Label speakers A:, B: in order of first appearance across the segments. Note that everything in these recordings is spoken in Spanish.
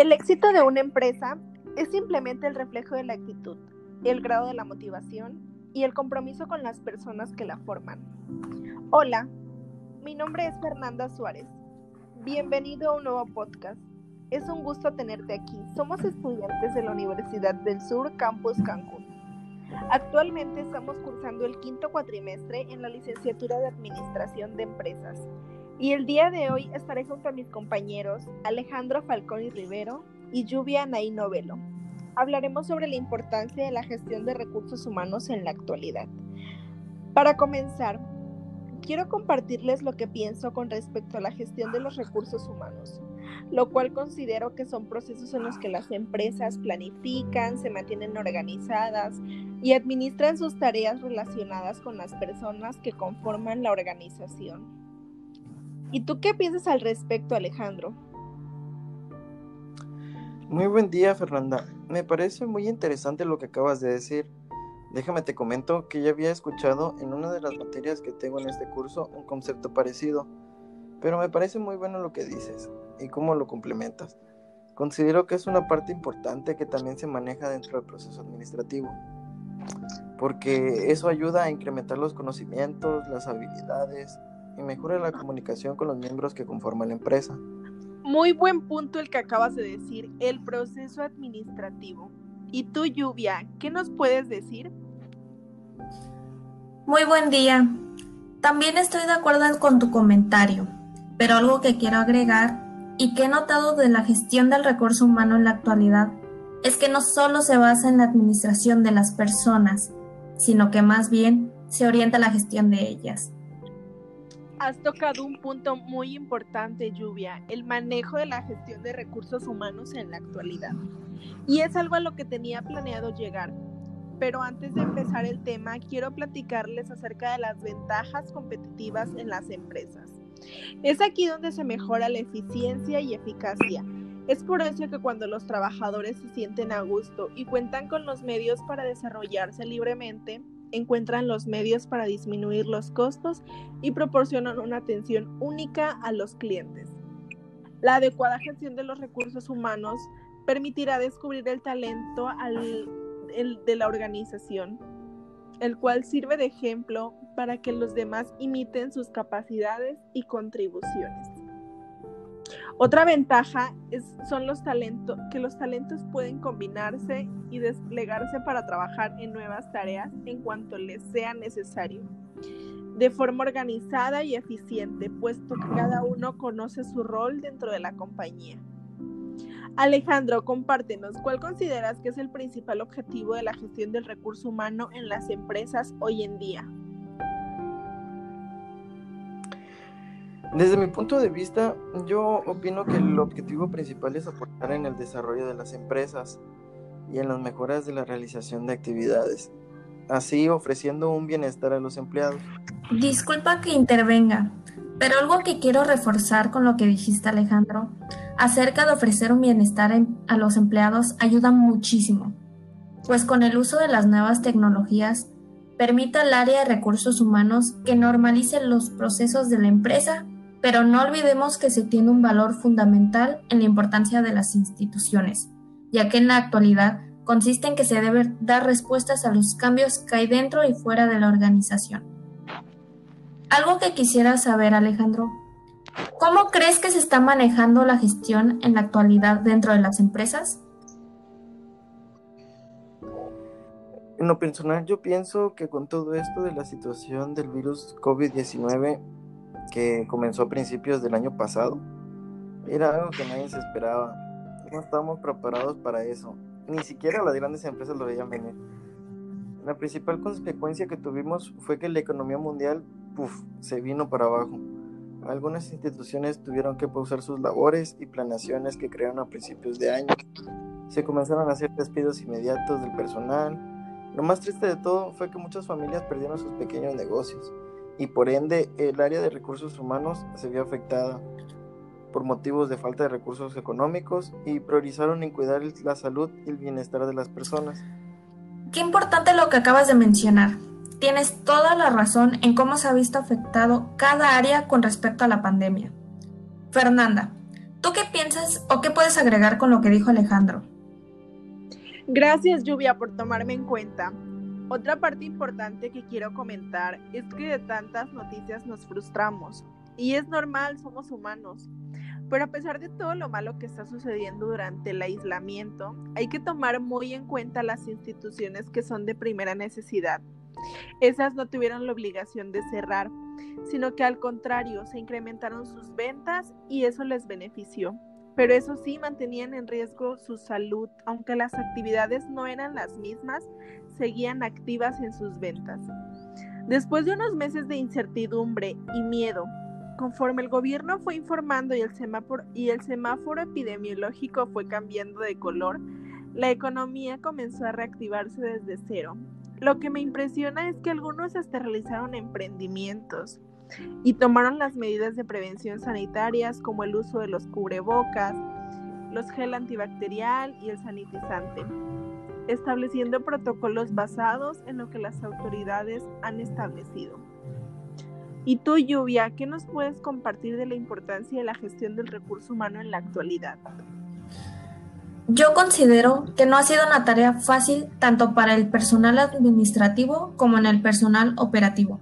A: El éxito de una empresa es simplemente el reflejo de la actitud, el grado de la motivación y el compromiso con las personas que la forman. Hola, mi nombre es Fernanda Suárez. Bienvenido a un nuevo podcast. Es un gusto tenerte aquí. Somos estudiantes de la Universidad del Sur Campus Cancún. Actualmente estamos cursando el quinto cuatrimestre en la licenciatura de Administración de Empresas. Y el día de hoy estaré junto a mis compañeros Alejandro Falcón y Rivero y Lluvia Naí Novelo. Hablaremos sobre la importancia de la gestión de recursos humanos en la actualidad. Para comenzar, quiero compartirles lo que pienso con respecto a la gestión de los recursos humanos lo cual considero que son procesos en los que las empresas planifican, se mantienen organizadas y administran sus tareas relacionadas con las personas que conforman la organización. ¿Y tú qué piensas al respecto, Alejandro?
B: Muy buen día, Fernanda. Me parece muy interesante lo que acabas de decir. Déjame te comento que ya había escuchado en una de las materias que tengo en este curso un concepto parecido, pero me parece muy bueno lo que dices y cómo lo complementas. Considero que es una parte importante que también se maneja dentro del proceso administrativo, porque eso ayuda a incrementar los conocimientos, las habilidades y mejora la comunicación con los miembros que conforman la empresa.
A: Muy buen punto el que acabas de decir, el proceso administrativo. ¿Y tú, Lluvia, qué nos puedes decir?
C: Muy buen día. También estoy de acuerdo con tu comentario, pero algo que quiero agregar y que he notado de la gestión del recurso humano en la actualidad es que no solo se basa en la administración de las personas, sino que más bien se orienta a la gestión de ellas.
A: Has tocado un punto muy importante, Lluvia, el manejo de la gestión de recursos humanos en la actualidad. Y es algo a lo que tenía planeado llegar. Pero antes de empezar el tema, quiero platicarles acerca de las ventajas competitivas en las empresas. Es aquí donde se mejora la eficiencia y eficacia. Es por eso que cuando los trabajadores se sienten a gusto y cuentan con los medios para desarrollarse libremente, encuentran los medios para disminuir los costos y proporcionan una atención única a los clientes. La adecuada gestión de los recursos humanos permitirá descubrir el talento de la organización, el cual sirve de ejemplo para que los demás imiten sus capacidades y contribuciones. Otra ventaja es, son los talentos, que los talentos pueden combinarse y desplegarse para trabajar en nuevas tareas en cuanto les sea necesario, de forma organizada y eficiente, puesto que cada uno conoce su rol dentro de la compañía. Alejandro, compártenos, ¿cuál consideras que es el principal objetivo de la gestión del recurso humano en las empresas hoy en día?
B: Desde mi punto de vista, yo opino que el objetivo principal es aportar en el desarrollo de las empresas y en las mejoras de la realización de actividades, así ofreciendo un bienestar a los empleados.
C: Disculpa que intervenga, pero algo que quiero reforzar con lo que dijiste Alejandro, acerca de ofrecer un bienestar a los empleados ayuda muchísimo, pues con el uso de las nuevas tecnologías permite al área de recursos humanos que normalice los procesos de la empresa pero no olvidemos que se tiene un valor fundamental en la importancia de las instituciones, ya que en la actualidad consiste en que se deben dar respuestas a los cambios que hay dentro y fuera de la organización. Algo que quisiera saber, Alejandro, ¿cómo crees que se está manejando la gestión en la actualidad dentro de las empresas?
B: En lo personal, yo pienso que con todo esto de la situación del virus COVID-19, que comenzó a principios del año pasado. Era algo que nadie se esperaba. No estábamos preparados para eso. Ni siquiera las grandes empresas lo veían venir. La principal consecuencia que tuvimos fue que la economía mundial puff, se vino para abajo. Algunas instituciones tuvieron que pausar sus labores y planeaciones que crearon a principios de año. Se comenzaron a hacer despidos inmediatos del personal. Lo más triste de todo fue que muchas familias perdieron sus pequeños negocios y por ende el área de recursos humanos se vio afectada por motivos de falta de recursos económicos y priorizaron en cuidar la salud y el bienestar de las personas.
C: Qué importante lo que acabas de mencionar. Tienes toda la razón en cómo se ha visto afectado cada área con respecto a la pandemia. Fernanda, ¿Tú qué piensas o qué puedes agregar con lo que dijo Alejandro?
A: Gracias, Lluvia, por tomarme en cuenta. Otra parte importante que quiero comentar es que de tantas noticias nos frustramos. Y es normal, somos humanos. Pero a pesar de todo lo malo que está sucediendo durante el aislamiento, hay que tomar muy en cuenta las instituciones que son de primera necesidad. Esas no tuvieron la obligación de cerrar, sino que al contrario, se incrementaron sus ventas y eso les benefició. Pero eso sí, mantenían en riesgo su salud, aunque las actividades no eran las mismas, seguían activas en sus ventas. Después de unos meses de incertidumbre y miedo Conforme el gobierno fue informando y el, semáforo, epidemiológico fue cambiando de color, la economía comenzó a reactivarse desde cero. Lo que me impresiona es que algunos hasta realizaron emprendimientos y tomaron las medidas de prevención sanitarias como el uso de los cubrebocas, los gel antibacterial y el sanitizante, estableciendo protocolos basados en lo que las autoridades han establecido. Y tú, Lluvia, ¿qué nos puedes compartir de la importancia de la gestión del recurso humano en la actualidad?
C: Yo considero que no ha sido una tarea fácil tanto para el personal administrativo como en el personal operativo.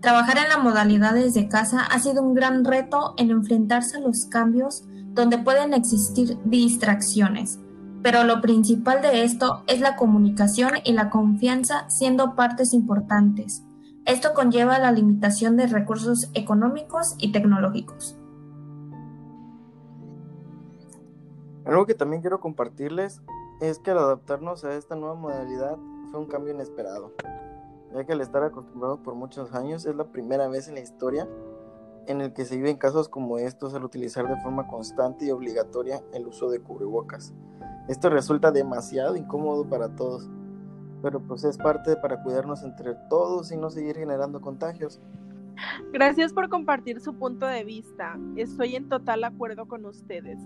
C: Trabajar en la modalidad desde casa ha sido un gran reto en enfrentarse a los cambios donde pueden existir distracciones, pero lo principal de esto es la comunicación y la confianza siendo partes importantes. Esto conlleva la limitación de recursos económicos y tecnológicos.
B: Algo que también quiero compartirles es que al adaptarnos a esta nueva modalidad fue un cambio inesperado, ya que al estar acostumbrado por muchos años es la primera vez en la historia en el que se viven casos como estos al utilizar de forma constante y obligatoria el uso de cubrebocas. Esto resulta demasiado incómodo para todos, pero pues es parte para cuidarnos entre todos y no seguir generando contagios.
A: Gracias por compartir su punto de vista. Estoy en total acuerdo con ustedes.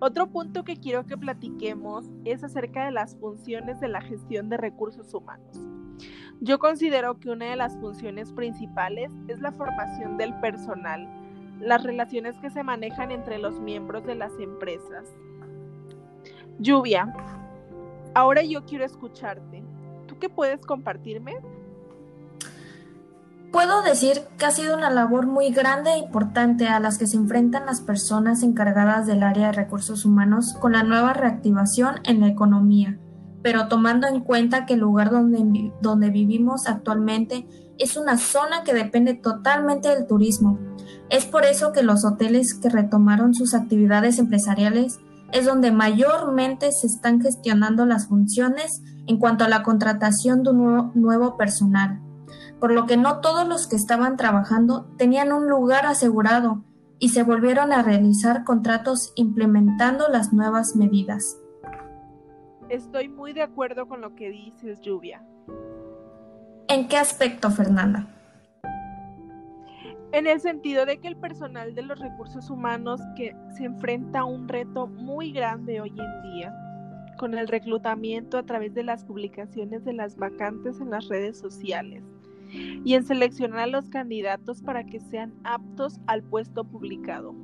A: Otro punto que quiero que platiquemos es acerca de las funciones de la gestión de recursos humanos. Yo considero que una de las funciones principales es la formación del personal, las relaciones que se manejan entre los miembros de las empresas. Lluvia, ahora yo quiero escucharte qué puedes compartirme?
C: Puedo decir que ha sido una labor muy grande e importante a las que se enfrentan las personas encargadas del área de recursos humanos con la nueva reactivación en la economía, pero tomando en cuenta que el lugar donde, donde vivimos actualmente es una zona que depende totalmente del turismo. Es por eso que los hoteles que retomaron sus actividades empresariales es donde mayormente se están gestionando las funciones en cuanto a la contratación de un nuevo, personal, por lo que no todos los que estaban trabajando tenían un lugar asegurado y se volvieron a realizar contratos implementando las nuevas medidas.
A: Estoy muy de acuerdo con lo que dices, Lluvia.
C: ¿En qué aspecto, Fernanda?
A: en el sentido de que el personal de los recursos humanos que se enfrenta a un reto muy grande hoy en día con el reclutamiento a través de las publicaciones de las vacantes en las redes sociales y en seleccionar a los candidatos para que sean aptos al puesto publicado,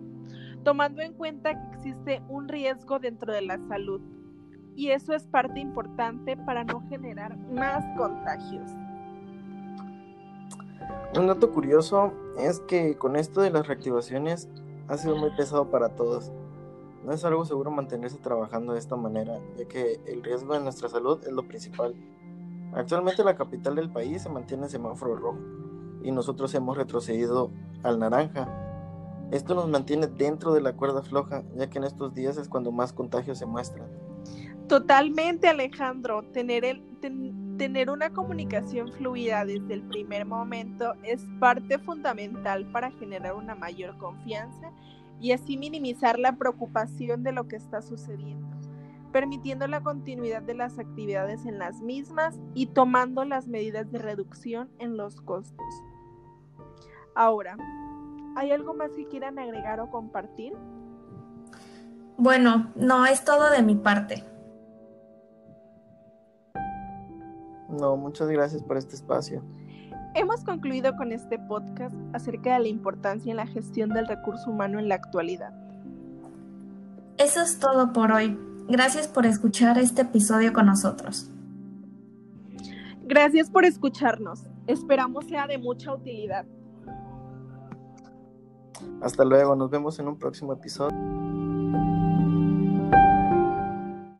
A: tomando en cuenta que existe un riesgo dentro de la salud y eso es parte importante para no generar más contagios.
B: Un dato curioso es que con esto de las reactivaciones ha sido muy pesado para todos. No es algo seguro mantenerse trabajando de esta manera, ya que el riesgo de nuestra salud es lo principal. Actualmente la capital del país se mantiene en semáforo rojo y nosotros hemos retrocedido al naranja. Esto nos mantiene dentro de la cuerda floja, ya que en estos días es cuando más contagios se muestran.
A: Totalmente, Alejandro. Tener una comunicación fluida desde el primer momento es parte fundamental para generar una mayor confianza y así minimizar la preocupación de lo que está sucediendo, permitiendo la continuidad de las actividades en las mismas y tomando las medidas de reducción en los costos. Ahora, ¿hay algo más que quieran agregar o compartir?
C: Bueno, no es todo de mi parte.
B: No, muchas gracias por este espacio.
A: Hemos concluido con este podcast acerca de la importancia en la gestión del recurso humano en la actualidad.
C: Eso es todo por hoy. Gracias por escuchar este episodio con nosotros.
A: Gracias por escucharnos. Esperamos sea de mucha utilidad.
B: Hasta luego, nos vemos en un próximo episodio.